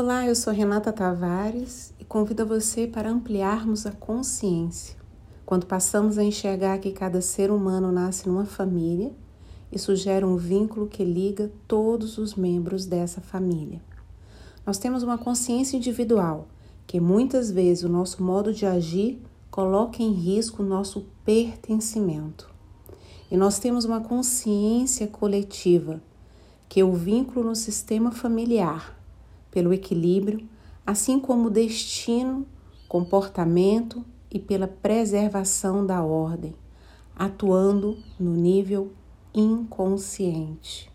Olá, eu sou Renata Tavares e convido você para ampliarmos a consciência. Quando passamos a enxergar que cada ser humano nasce numa família, isso gera um vínculo que liga todos os membros dessa família. Nós temos uma consciência individual, que muitas vezes o nosso modo de agir coloca em risco o nosso pertencimento. E nós temos uma consciência coletiva, que é o vínculo no sistema familiar pelo equilíbrio, assim como destino, comportamento e pela preservação da ordem, atuando no nível inconsciente.